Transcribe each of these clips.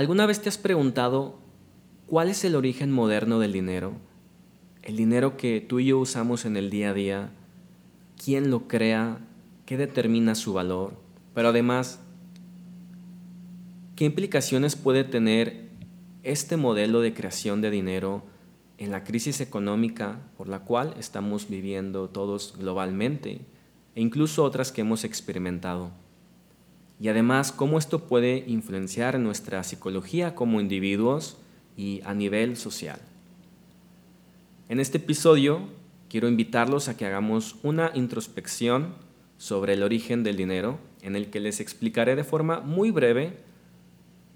¿Alguna vez te has preguntado cuál es el origen moderno del dinero? El dinero que tú y yo usamos en el día a día, quién lo crea, qué determina su valor, pero además, ¿qué implicaciones puede tener este modelo de creación de dinero en la crisis económica por la cual estamos viviendo todos globalmente e incluso otras que hemos experimentado? Y además, cómo esto puede influenciar nuestra psicología como individuos y a nivel social. En este episodio quiero invitarlos a que hagamos una introspección sobre el origen del dinero, en el que les explicaré de forma muy breve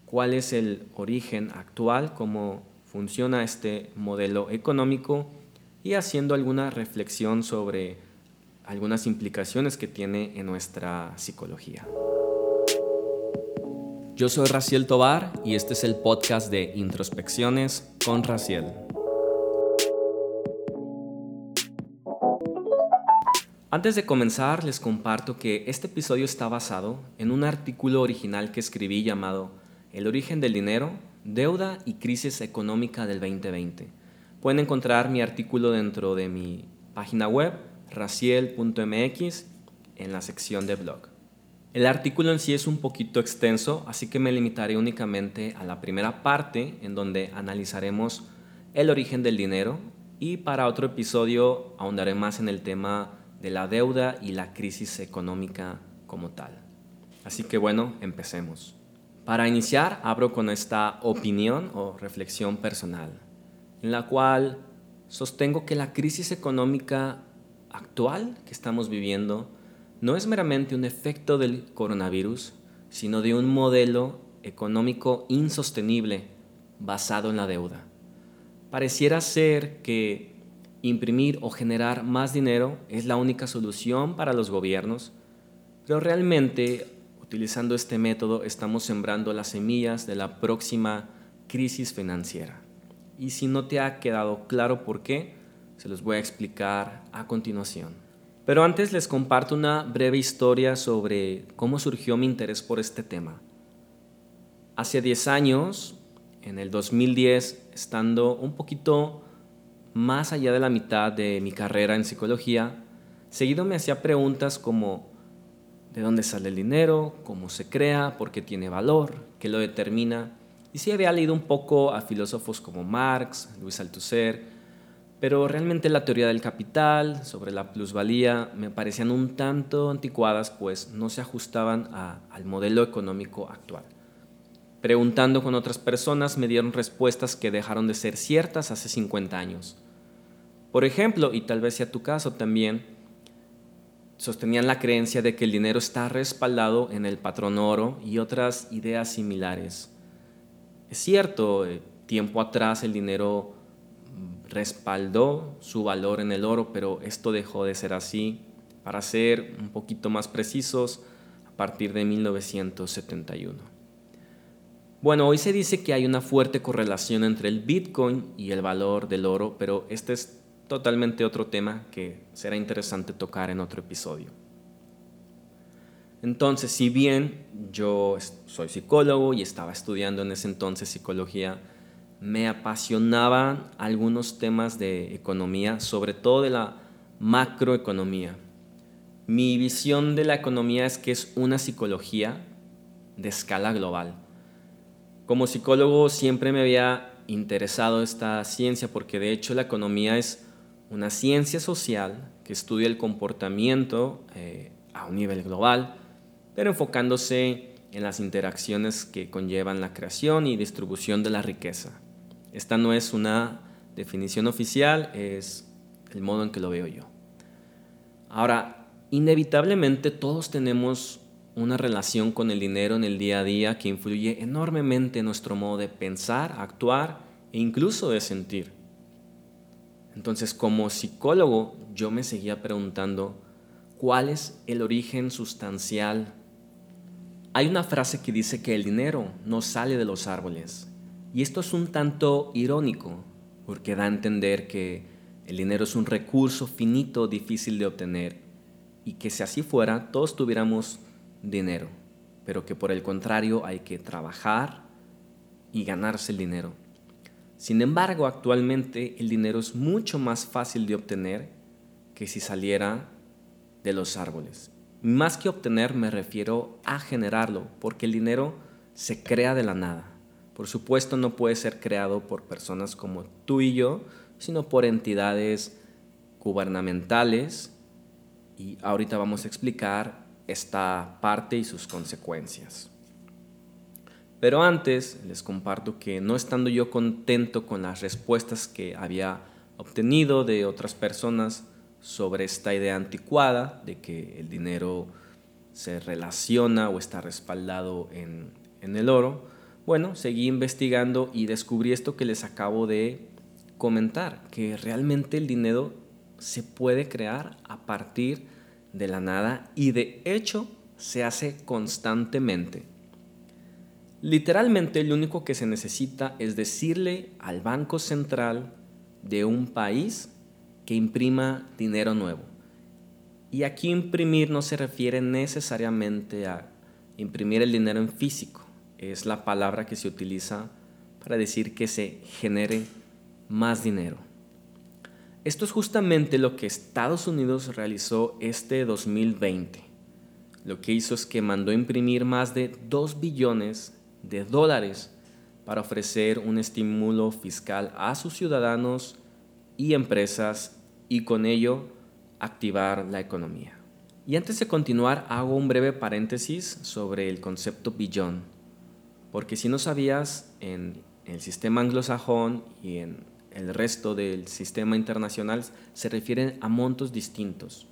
cuál es el origen actual, cómo funciona este modelo económico y haciendo alguna reflexión sobre algunas implicaciones que tiene en nuestra psicología. Yo soy Raciel Tobar y este es el podcast de Introspecciones con Raciel. Antes de comenzar, les comparto que este episodio está basado en un artículo original que escribí llamado El origen del dinero, deuda y crisis económica del 2020. Pueden encontrar mi artículo dentro de mi página web, raciel.mx, en la sección de blog. El artículo en sí es un poquito extenso, así que me limitaré únicamente a la primera parte en donde analizaremos el origen del dinero y para otro episodio ahondaré más en el tema de la deuda y la crisis económica como tal. Así que bueno, empecemos. Para iniciar, abro con esta opinión o reflexión personal, en la cual sostengo que la crisis económica actual que estamos viviendo no es meramente un efecto del coronavirus, sino de un modelo económico insostenible basado en la deuda. Pareciera ser que imprimir o generar más dinero es la única solución para los gobiernos, pero realmente utilizando este método estamos sembrando las semillas de la próxima crisis financiera. Y si no te ha quedado claro por qué, se los voy a explicar a continuación. Pero antes les comparto una breve historia sobre cómo surgió mi interés por este tema. Hace 10 años, en el 2010, estando un poquito más allá de la mitad de mi carrera en psicología, seguido me hacía preguntas como ¿de dónde sale el dinero? ¿Cómo se crea? ¿Por qué tiene valor? ¿Qué lo determina? Y sí había leído un poco a filósofos como Marx, Luis Althusser, pero realmente la teoría del capital, sobre la plusvalía, me parecían un tanto anticuadas, pues no se ajustaban al modelo económico actual. Preguntando con otras personas me dieron respuestas que dejaron de ser ciertas hace 50 años. Por ejemplo, y tal vez sea tu caso también, sostenían la creencia de que el dinero está respaldado en el patrón oro y otras ideas similares. Es cierto, eh, tiempo atrás el dinero respaldó su valor en el oro, pero esto dejó de ser así. Para ser un poquito más precisos, a partir de 1971. Bueno, hoy se dice que hay una fuerte correlación entre el Bitcoin y el valor del oro, pero este es totalmente otro tema que será interesante tocar en otro episodio. Entonces, si bien yo soy psicólogo y estaba estudiando en ese entonces psicología, me apasionaban algunos temas de economía, sobre todo de la macroeconomía. Mi visión de la economía es que es una psicología de escala global. Como psicólogo siempre me había interesado esta ciencia porque de hecho la economía es una ciencia social que estudia el comportamiento eh, a un nivel global, pero enfocándose en las interacciones que conllevan la creación y distribución de la riqueza. Esta no es una definición oficial, es el modo en que lo veo yo. Ahora, inevitablemente todos tenemos una relación con el dinero en el día a día que influye enormemente en nuestro modo de pensar, actuar e incluso de sentir. Entonces, como psicólogo, yo me seguía preguntando, ¿cuál es el origen sustancial? Hay una frase que dice que el dinero no sale de los árboles. Y esto es un tanto irónico, porque da a entender que el dinero es un recurso finito, difícil de obtener, y que si así fuera, todos tuviéramos dinero, pero que por el contrario hay que trabajar, y ganarse el dinero. Sin embargo, actualmente el dinero es mucho más fácil de obtener que si saliera de los árboles. Más que obtener me refiero a generarlo, porque el dinero se crea de la nada. Por supuesto no puede ser creado por personas como tú y yo, sino por entidades gubernamentales y ahorita vamos a explicar esta parte y sus consecuencias. Pero antes les comparto que no estando yo contento con las respuestas que había obtenido de otras personas sobre esta idea anticuada de que el dinero se relaciona o está respaldado en, en el oro, bueno, seguí investigando y descubrí esto que les acabo de comentar, que realmente el dinero se puede crear a partir de la nada y de hecho se hace constantemente. Literalmente lo único que se necesita es decirle al Banco Central de un país que imprima dinero nuevo. Y aquí imprimir no se refiere necesariamente a imprimir el dinero en físico. Es la palabra que se utiliza para decir que se genere más dinero. Esto es justamente lo que Estados Unidos realizó este 2020. Lo que hizo es que mandó imprimir más de 2 billones de dólares para ofrecer un estímulo fiscal a sus ciudadanos y empresas y con ello activar la economía. Y antes de continuar, hago un breve paréntesis sobre el concepto billón, porque si no sabías, en el sistema anglosajón y en el resto del sistema internacional se refieren a montos distintos.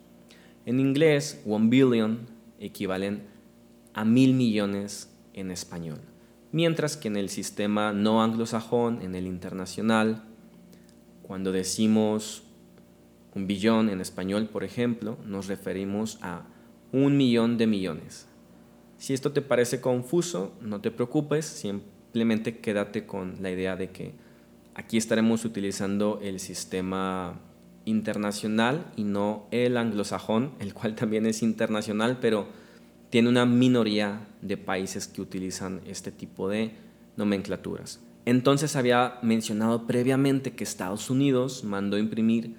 En inglés, one billion equivalen a mil millones en español, mientras que en el sistema no anglosajón, en el internacional, cuando decimos un billón en español, por ejemplo, nos referimos a un millón de millones. Si esto te parece confuso, no te preocupes, simplemente quédate con la idea de que Aquí estaremos utilizando el sistema internacional y no el anglosajón, el cual también es internacional, pero tiene una minoría de países que utilizan este tipo de nomenclaturas. Entonces había mencionado previamente que Estados Unidos mandó imprimir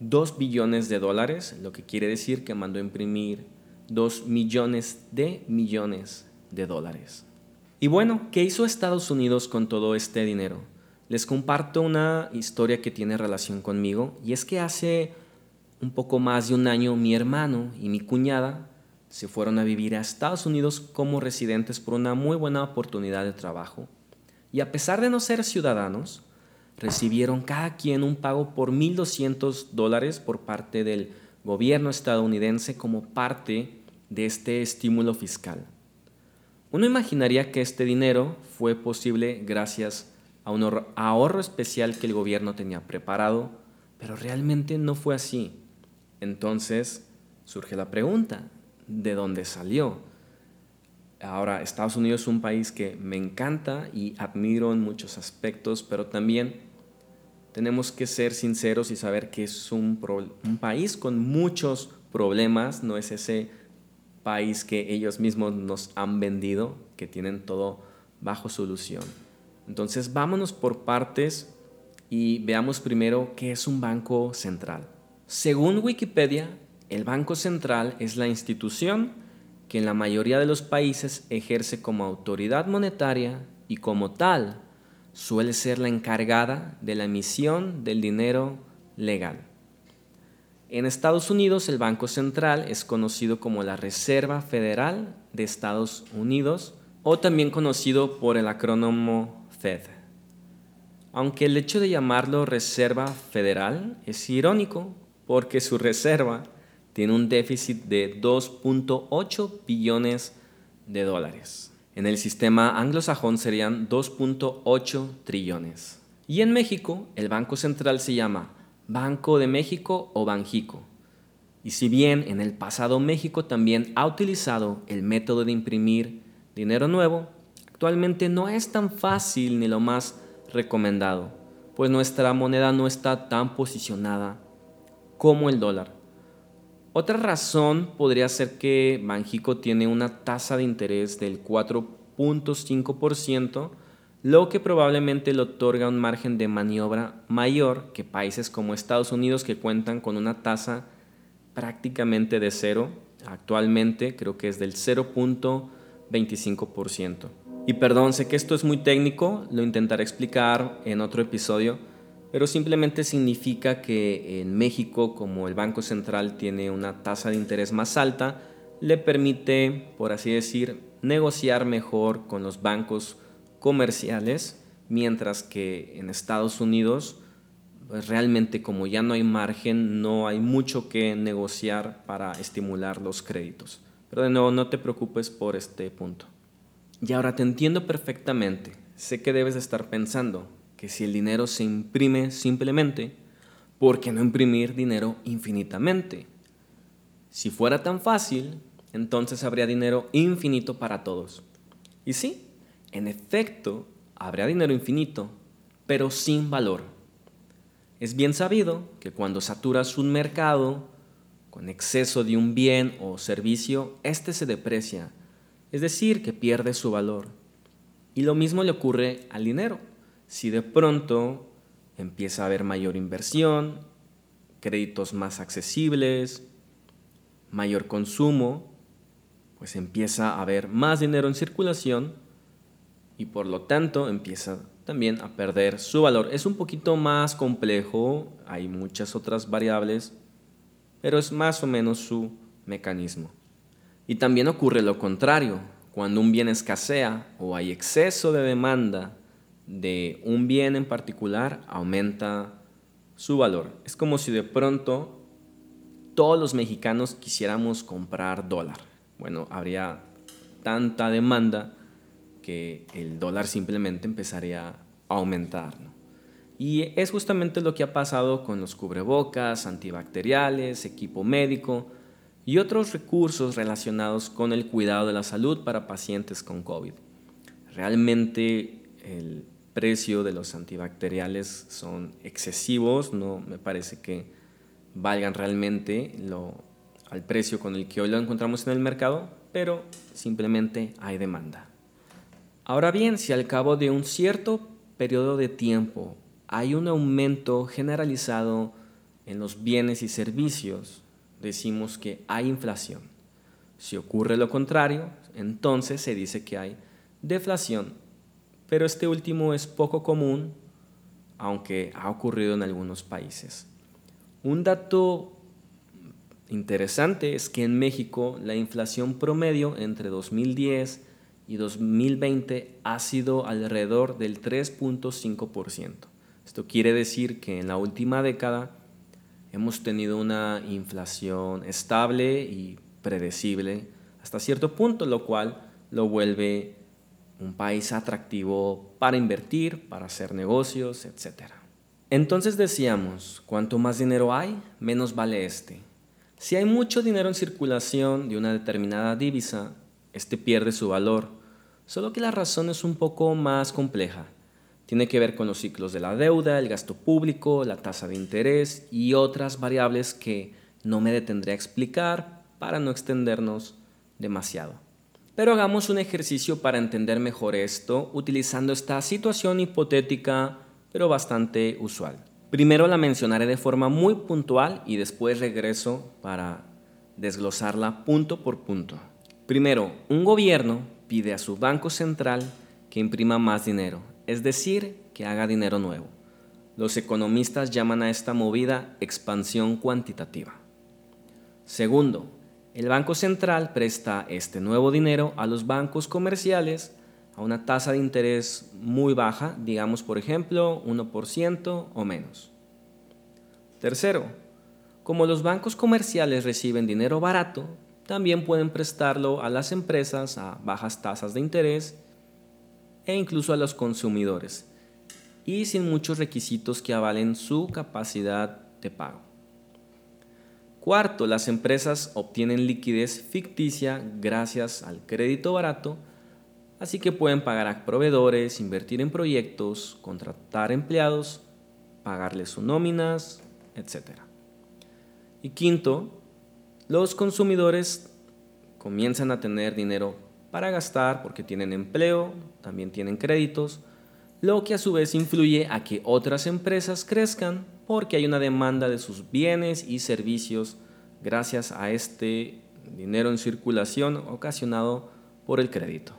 2 billones de dólares, lo que quiere decir que mandó imprimir 2 millones de millones de dólares. Y bueno, ¿qué hizo Estados Unidos con todo este dinero? les comparto una historia que tiene relación conmigo y es que hace un poco más de un año mi hermano y mi cuñada se fueron a vivir a Estados Unidos como residentes por una muy buena oportunidad de trabajo y a pesar de no ser ciudadanos, recibieron cada quien un pago por 1.200 dólares por parte del gobierno estadounidense como parte de este estímulo fiscal. Uno imaginaría que este dinero fue posible gracias a un ahorro especial que el gobierno tenía preparado, pero realmente no fue así. Entonces surge la pregunta, ¿de dónde salió? Ahora, Estados Unidos es un país que me encanta y admiro en muchos aspectos, pero también tenemos que ser sinceros y saber que es un, un país con muchos problemas, no es ese país que ellos mismos nos han vendido, que tienen todo bajo solución. Entonces vámonos por partes y veamos primero qué es un banco central. Según Wikipedia, el Banco Central es la institución que en la mayoría de los países ejerce como autoridad monetaria y como tal suele ser la encargada de la emisión del dinero legal. En Estados Unidos el Banco Central es conocido como la Reserva Federal de Estados Unidos o también conocido por el acrónimo aunque el hecho de llamarlo Reserva Federal es irónico porque su reserva tiene un déficit de 2.8 billones de dólares. En el sistema anglosajón serían 2.8 trillones. Y en México, el Banco Central se llama Banco de México o Banjico. Y si bien en el pasado México también ha utilizado el método de imprimir dinero nuevo, Actualmente no es tan fácil ni lo más recomendado, pues nuestra moneda no está tan posicionada como el dólar. Otra razón podría ser que Banjico tiene una tasa de interés del 4.5%, lo que probablemente le otorga un margen de maniobra mayor que países como Estados Unidos que cuentan con una tasa prácticamente de cero. Actualmente creo que es del 0.25%. Y perdón, sé que esto es muy técnico, lo intentaré explicar en otro episodio, pero simplemente significa que en México, como el Banco Central tiene una tasa de interés más alta, le permite, por así decir, negociar mejor con los bancos comerciales, mientras que en Estados Unidos, pues realmente como ya no hay margen, no hay mucho que negociar para estimular los créditos. Pero de nuevo, no te preocupes por este punto. Y ahora te entiendo perfectamente. Sé que debes de estar pensando que si el dinero se imprime simplemente, ¿por qué no imprimir dinero infinitamente? Si fuera tan fácil, entonces habría dinero infinito para todos. Y sí, en efecto, habría dinero infinito, pero sin valor. Es bien sabido que cuando saturas un mercado con exceso de un bien o servicio, éste se deprecia, es decir, que pierde su valor. Y lo mismo le ocurre al dinero. Si de pronto empieza a haber mayor inversión, créditos más accesibles, mayor consumo, pues empieza a haber más dinero en circulación y por lo tanto empieza también a perder su valor. Es un poquito más complejo, hay muchas otras variables, pero es más o menos su mecanismo. Y también ocurre lo contrario, cuando un bien escasea o hay exceso de demanda de un bien en particular, aumenta su valor. Es como si de pronto todos los mexicanos quisiéramos comprar dólar bueno, habría tanta demanda que el dólar simplemente empezaría a aumentar. Y es justamente lo que ha pasado con los cubrebocas, antibacteriales, equipo médico y otros recursos relacionados con el cuidado de la salud para pacientes con COVID. Realmente el precio de los antibacteriales son excesivos, no me parece que valgan realmente al precio con el que hoy lo encontramos en el mercado, pero simplemente hay demanda. Ahora bien, si al cabo de un cierto periodo de tiempo hay un aumento generalizado en los bienes y servicios, decimos que hay inflación. Si ocurre lo contrario, entonces se dice que hay deflación, pero este último es poco común, aunque ha ocurrido en algunos países. Un dato interesante es que en México la inflación promedio entre 2010 y 2020 ha sido alrededor del 3.5%. Esto quiere decir que en la última década hemos tenido una inflación estable y predecible hasta cierto punto, lo cual lo vuelve un país atractivo para invertir, para hacer negocios, etc. Entonces decíamos, cuanto más dinero hay, menos vale este. Si hay mucho dinero en circulación de una determinada divisa, este pierde su valor, solo que la razón es un poco más compleja. Tiene que ver con los ciclos de la deuda, el gasto público, la tasa de interés y otras variables que no me detendré a explicar para no extendernos demasiado. Pero hagamos un ejercicio para entender mejor esto utilizando esta situación hipotética pero bastante usual. Primero la mencionaré de forma muy puntual y después regreso para desglosarla punto por punto. Primero, un gobierno pide a su banco central que imprima más dinero, es decir, que haga dinero nuevo. Los economistas llaman a esta movida expansión cuantitativa. Segundo, el Banco Central presta este nuevo dinero a los bancos comerciales a una tasa de interés muy baja, digamos por ejemplo 1% o menos. Tercero, como los bancos comerciales reciben dinero barato, también pueden prestarlo a las empresas a bajas tasas de interés e incluso a los consumidores, y sin muchos requisitos que avalen su capacidad de pago. Cuarto, las empresas obtienen liquidez ficticia gracias al crédito barato Así que pueden pagar a proveedores, invertir en proyectos, contratar empleados, pagarles sus nóminas, etc. Y quinto, los consumidores comienzan a tener dinero para gastar porque tienen empleo, también tienen créditos, lo que a su vez influye a que otras empresas crezcan porque hay una demanda de sus bienes y servicios gracias a este dinero en circulación ocasionado por el crédito.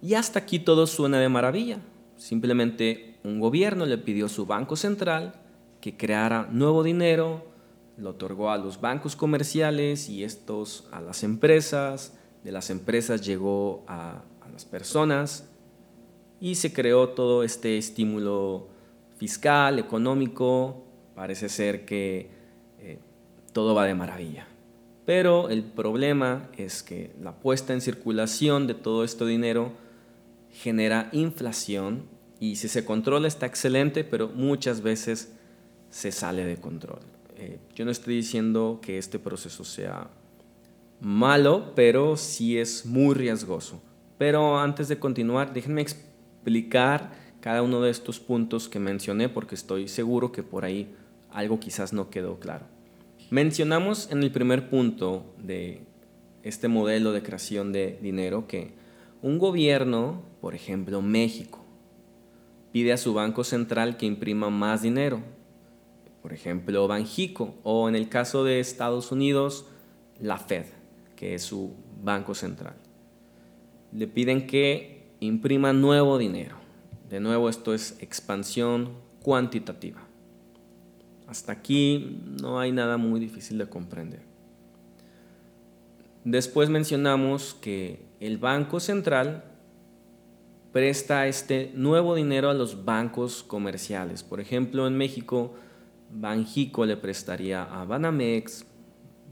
Y hasta aquí todo suena de maravilla. Simplemente un gobierno le pidió a su banco central que creara nuevo dinero, lo otorgó a los bancos comerciales y estos a las empresas, de las empresas llegó a, las personas y se creó todo este estímulo fiscal, económico, parece ser que eh, todo va de maravilla. Pero el problema es que la puesta en circulación de todo este dinero genera inflación y si se controla está excelente, pero muchas veces se sale de control. Eh, yo no estoy diciendo que este proceso sea malo, pero sí es muy riesgoso. Pero antes de continuar, déjenme explicar cada uno de estos puntos que mencioné porque estoy seguro que por ahí algo quizás no quedó claro. Mencionamos en el primer punto de este modelo de creación de dinero que un gobierno, por ejemplo México, pide a su banco central que imprima más dinero, por ejemplo Banjico, o en el caso de Estados Unidos, la Fed, que es su banco central. Le piden que imprima nuevo dinero. De nuevo, esto es expansión cuantitativa. Hasta aquí no hay nada muy difícil de comprender. Después mencionamos que el Banco Central presta este nuevo dinero a los bancos comerciales. Por ejemplo, en México, Banjico le prestaría a Banamex,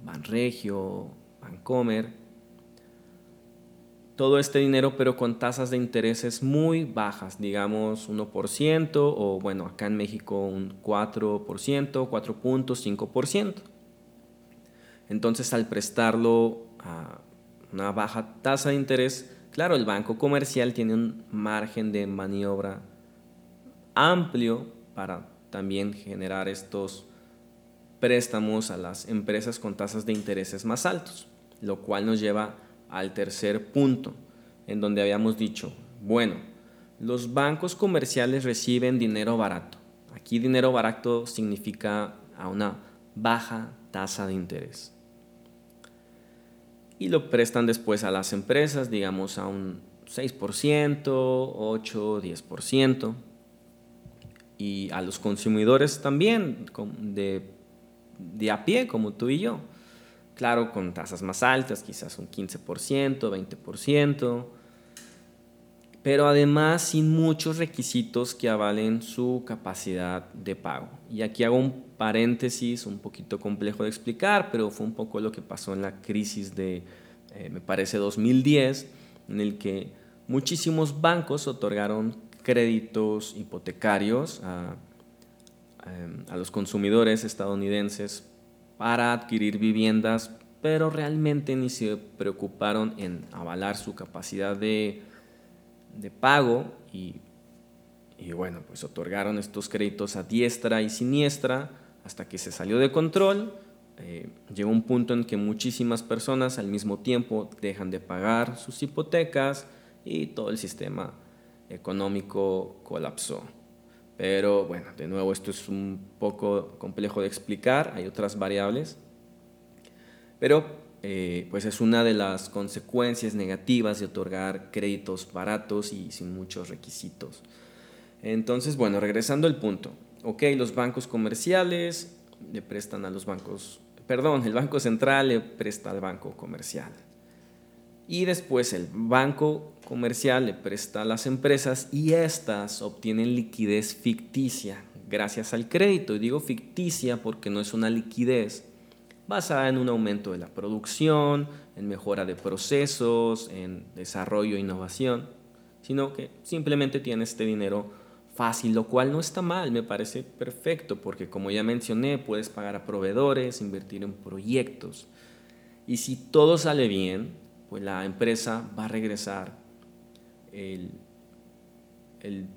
Banregio, Bancomer, todo este dinero pero con tasas de intereses muy bajas, digamos 1% o bueno, acá en México un 4%, 4.5%. Entonces al prestarlo a una baja tasa de interés, claro, el banco comercial tiene un margen de maniobra amplio para también generar estos préstamos a las empresas con tasas de intereses más altos, lo cual nos lleva al tercer punto, en donde habíamos dicho, bueno, los bancos comerciales reciben dinero barato. Aquí dinero barato significa a una baja tasa de interés. Y lo prestan después a las empresas, digamos a un 6%, 8, 10%. Y a los consumidores también, de, de a pie, como tú y yo. Claro, con tasas más altas, quizás un 15%, 20%, pero además sin muchos requisitos que avalen su capacidad de pago. Y aquí hago un paréntesis un poquito complejo de explicar, pero fue un poco lo que pasó en la crisis de, eh, me parece, 2010, en el que muchísimos bancos otorgaron créditos hipotecarios a, a los consumidores estadounidenses para adquirir viviendas, pero realmente ni se preocuparon en avalar su capacidad de, pago y, bueno, pues otorgaron estos créditos a diestra y siniestra hasta que se salió de control. Eh, llegó un punto en que muchísimas personas al mismo tiempo dejan de pagar sus hipotecas y todo el sistema económico colapsó. Pero bueno, de nuevo esto es un poco complejo de explicar, hay otras variables. Pero eh, pues es una de las consecuencias negativas de otorgar créditos baratos y sin muchos requisitos. Entonces, bueno, regresando al punto. Ok, los bancos comerciales le prestan a los bancos, perdón, el Banco Central le presta al banco comercial. Y después el banco comercial le presta a las empresas y éstas obtienen liquidez ficticia gracias al crédito. Y digo ficticia porque no es una liquidez basada en un aumento de la producción, en mejora de procesos, en desarrollo e innovación, sino que simplemente tiene este dinero fácil, lo cual no está mal, me parece perfecto, porque como ya mencioné, puedes pagar a proveedores, invertir en proyectos. Y si todo sale bien, pues la empresa va a regresar el,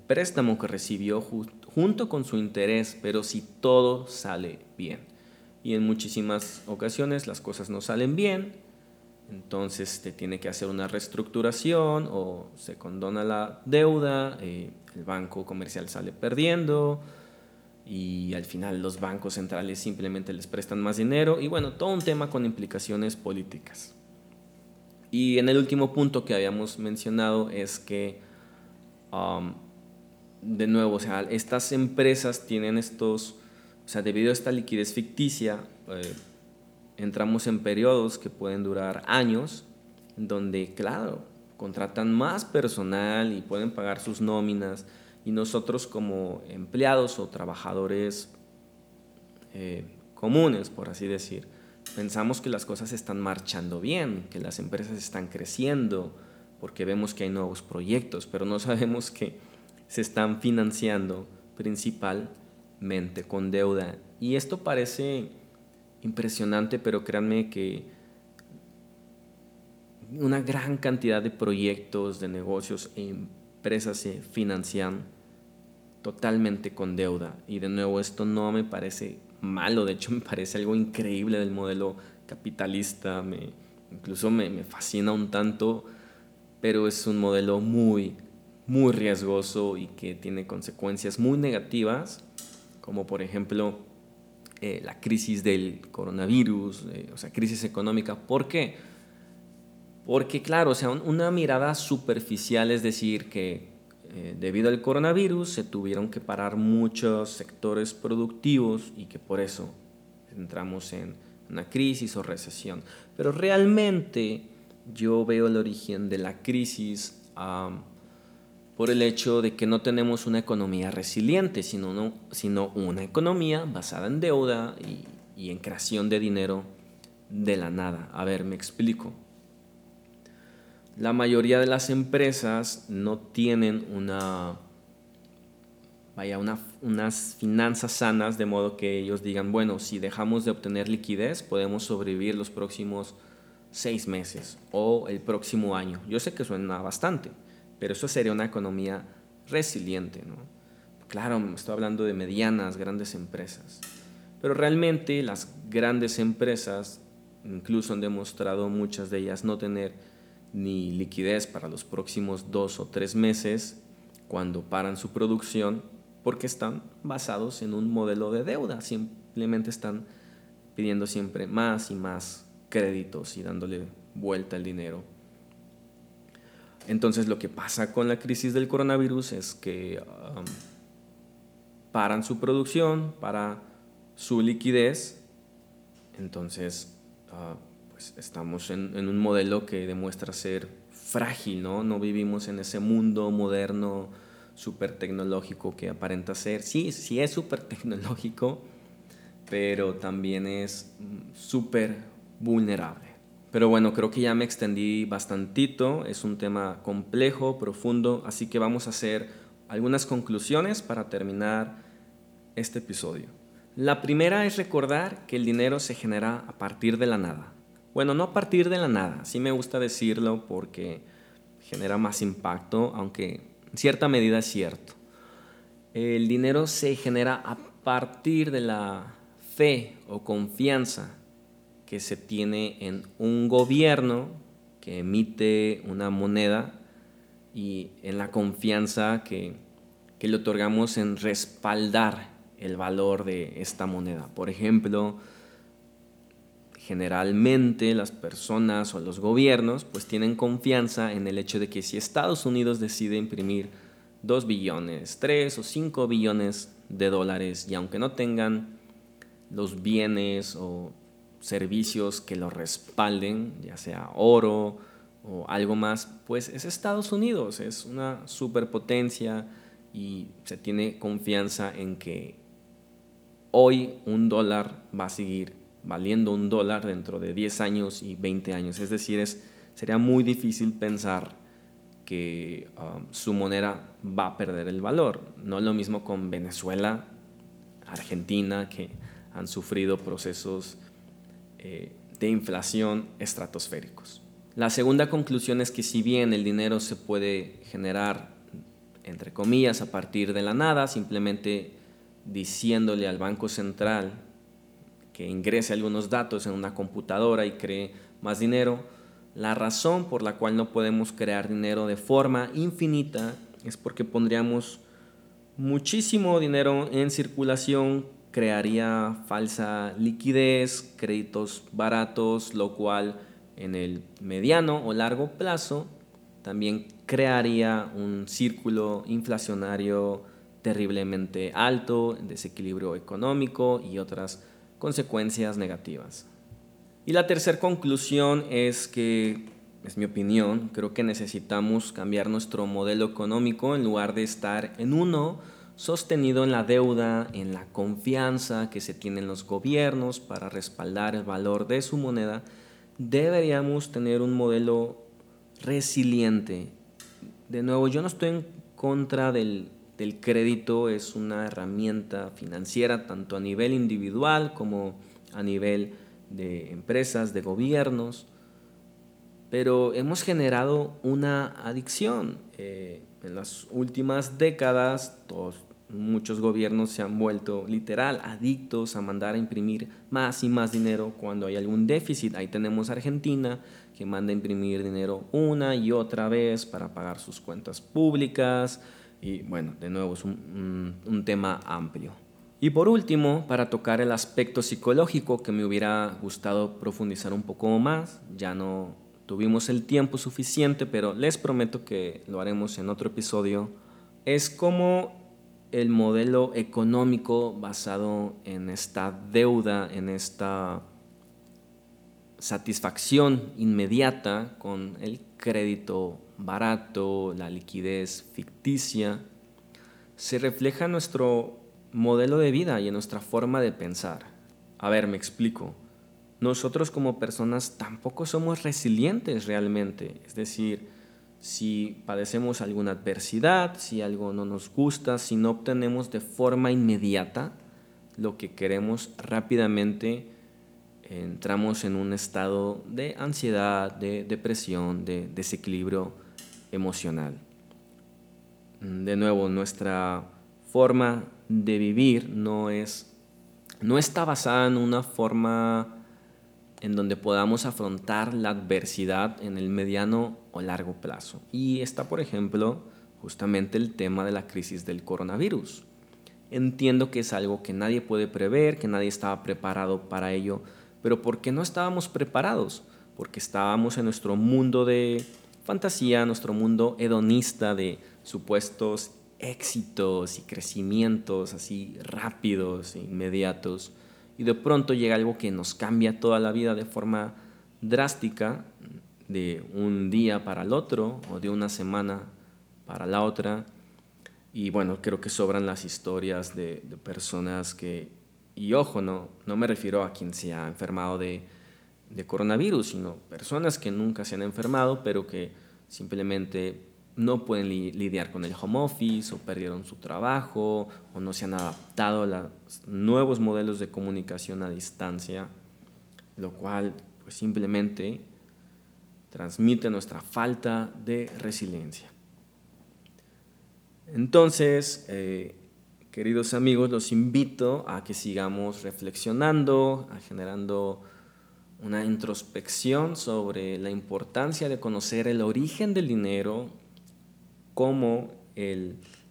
préstamo que recibió junto con su interés, pero si todo sale bien. Y en muchísimas ocasiones las cosas no salen bien entonces te tiene que hacer una reestructuración o se condona la deuda, eh, el banco comercial sale perdiendo y al final los bancos centrales simplemente les prestan más dinero y bueno, todo un tema con implicaciones políticas. Y en el último punto que habíamos mencionado es que, um, de nuevo, o sea, estas empresas tienen estos, o sea, debido a esta liquidez ficticia, eh, entramos en periodos que pueden durar años, donde, claro, contratan más personal y pueden pagar sus nóminas, y nosotros como empleados o trabajadores eh, comunes, por así decir, pensamos que las cosas están marchando bien, que las empresas están creciendo, porque vemos que hay nuevos proyectos, pero no sabemos que se están financiando principalmente con deuda. Y esto parece impresionante, pero créanme que una gran cantidad de proyectos, de negocios e empresas se financian totalmente con deuda. Y de nuevo, esto no me parece malo, de hecho me parece algo increíble del modelo capitalista, me, incluso me, fascina un tanto, pero es un modelo muy, muy riesgoso y que tiene consecuencias muy negativas, como por ejemplo eh, la crisis del coronavirus, eh, o sea, crisis económica. ¿Por qué? Porque, claro, o sea, una mirada superficial es decir que eh, debido al coronavirus se tuvieron que parar muchos sectores productivos y que por eso entramos en una crisis o recesión. Pero realmente yo veo el origen de la crisis por el hecho de que no tenemos una economía resiliente, sino, sino una economía basada en deuda y en creación de dinero de la nada. A ver, me explico. La mayoría de las empresas no tienen una, vaya, unas finanzas sanas, de modo que ellos digan, bueno, si dejamos de obtener liquidez, podemos sobrevivir los próximos seis meses o el próximo año. Yo sé que suena bastante, pero eso sería una economía resiliente, ¿no? Claro, estoy hablando de medianas, grandes empresas. Pero realmente las grandes empresas incluso han demostrado muchas de ellas no tener ni liquidez para los próximos dos o tres meses cuando paran su producción porque están basados en un modelo de deuda. Simplemente están pidiendo siempre más y más créditos y dándole vuelta el dinero entonces lo que pasa con la crisis del coronavirus es que um, paran su producción, para su liquidez, entonces uh, pues estamos en, un modelo que demuestra ser frágil, ¿no? No vivimos en ese mundo moderno, súper tecnológico que aparenta ser. Sí, sí es súper tecnológico, pero también es súper vulnerable. Pero bueno, creo que ya me extendí bastantito, es un tema complejo, profundo, así que vamos a hacer algunas conclusiones para terminar este episodio. La primera es recordar que el dinero se genera a partir de la nada. Bueno, no a partir de la nada, sí me gusta decirlo porque genera más impacto, aunque en cierta medida es cierto. El dinero se genera a partir de la fe o confianza que se tiene en un gobierno que emite una moneda y en la confianza que, que le otorgamos en respaldar el valor de esta moneda. Por ejemplo, generalmente las personas o los gobiernos pues tienen confianza en el hecho de que si Estados Unidos decide imprimir 2 billones, 3 o 5 billones de dólares y aunque no tengan los bienes o servicios que lo respalden, ya sea oro o algo más, pues es Estados Unidos, es una superpotencia y se tiene confianza en que hoy un dólar va a seguir valiendo un dólar dentro de 10 años y 20 años. Es decir, es, sería muy difícil pensar que um, su moneda va a perder el valor. No es lo mismo con Venezuela, Argentina, que han sufrido procesos eh, de inflación estratosféricos. La segunda conclusión es que si bien el dinero se puede generar, entre comillas, a partir de la nada, simplemente diciéndole al Banco Central que ingrese algunos datos en una computadora y cree más dinero, La razón por la cual no podemos crear dinero de forma infinita es porque pondríamos muchísimo dinero en circulación, crearía falsa liquidez, créditos baratos, lo cual en el mediano o largo plazo también crearía un círculo inflacionario terriblemente alto, desequilibrio económico y otras consecuencias negativas. Y la tercera conclusión es que, es mi opinión, creo que necesitamos cambiar nuestro modelo económico en lugar de estar en uno sostenido en la deuda, en la confianza que se tienen los gobiernos para respaldar el valor de su moneda, deberíamos tener un modelo resiliente. De nuevo, yo no estoy en contra del, del crédito, es una herramienta financiera tanto a nivel individual como a nivel de empresas, de gobiernos, pero hemos generado una adicción. Eh, en las últimas décadas, todos, muchos gobiernos se han vuelto literal adictos a mandar a imprimir más y más dinero cuando hay algún déficit. Ahí tenemos Argentina que manda a imprimir dinero una y otra vez para pagar sus cuentas públicas. Y bueno, de nuevo es un, un tema amplio. Y por último, para tocar el aspecto psicológico que me hubiera gustado profundizar un poco más, ya no tuvimos el tiempo suficiente, pero les prometo que lo haremos en otro episodio, es como el modelo económico basado en esta deuda, en esta satisfacción inmediata con el crédito barato, la liquidez ficticia, se refleja en nuestro modelo de vida y en nuestra forma de pensar. A ver, me explico. Nosotros como personas tampoco somos resilientes realmente, es decir, si padecemos alguna adversidad, si algo no nos gusta, si no obtenemos de forma inmediata lo que queremos rápidamente, entramos en un estado de ansiedad, de depresión, de desequilibrio emocional. De nuevo, nuestra forma de vivir no es no está basada en una forma en donde podamos afrontar la adversidad en el mediano o largo plazo. Y está, por ejemplo, justamente el tema de la crisis del coronavirus. Entiendo que es algo que nadie puede prever, que nadie estaba preparado para ello, pero ¿por qué no estábamos preparados? Porque estábamos en nuestro mundo de fantasía, nuestro mundo hedonista de supuestos éxitos y crecimientos así rápidos e inmediatos y de pronto llega algo que nos cambia toda la vida de forma drástica, de un día para el otro o de una semana para la otra. Y bueno, creo que sobran las historias de, personas que, y ojo, no, no me refiero a quien se ha enfermado de, de coronavirus, sino personas que nunca se han enfermado, pero que simplemente no pueden lidiar con el home office o perdieron su trabajo o no se han adaptado a los nuevos modelos de comunicación a distancia, lo cual pues simplemente transmite nuestra falta de resiliencia. Entonces, eh, queridos amigos, los invito a que sigamos reflexionando, a generando una introspección sobre la importancia de conocer el origen del dinero, cómo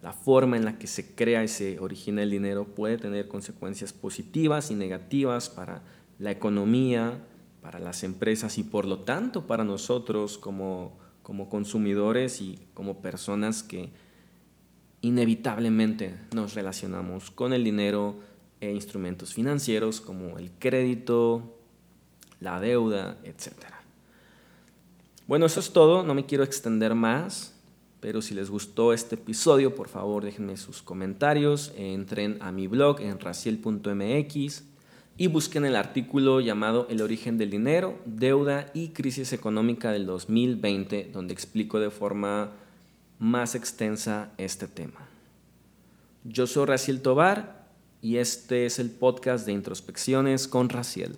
la forma en la que se crea y se origina el dinero puede tener consecuencias positivas y negativas para la economía, para las empresas y por lo tanto para nosotros como, como consumidores y como personas que inevitablemente nos relacionamos con el dinero e instrumentos financieros como el crédito, la deuda, etc. Bueno, eso es todo, no me quiero extender más. Pero si les gustó este episodio, por favor déjenme sus comentarios, entren a mi blog en raciel.mx y busquen el artículo llamado El origen del dinero, deuda y crisis económica del 2020, donde explico de forma más extensa este tema. Yo soy Raciel Tobar y este es el podcast de introspecciones con Raciel.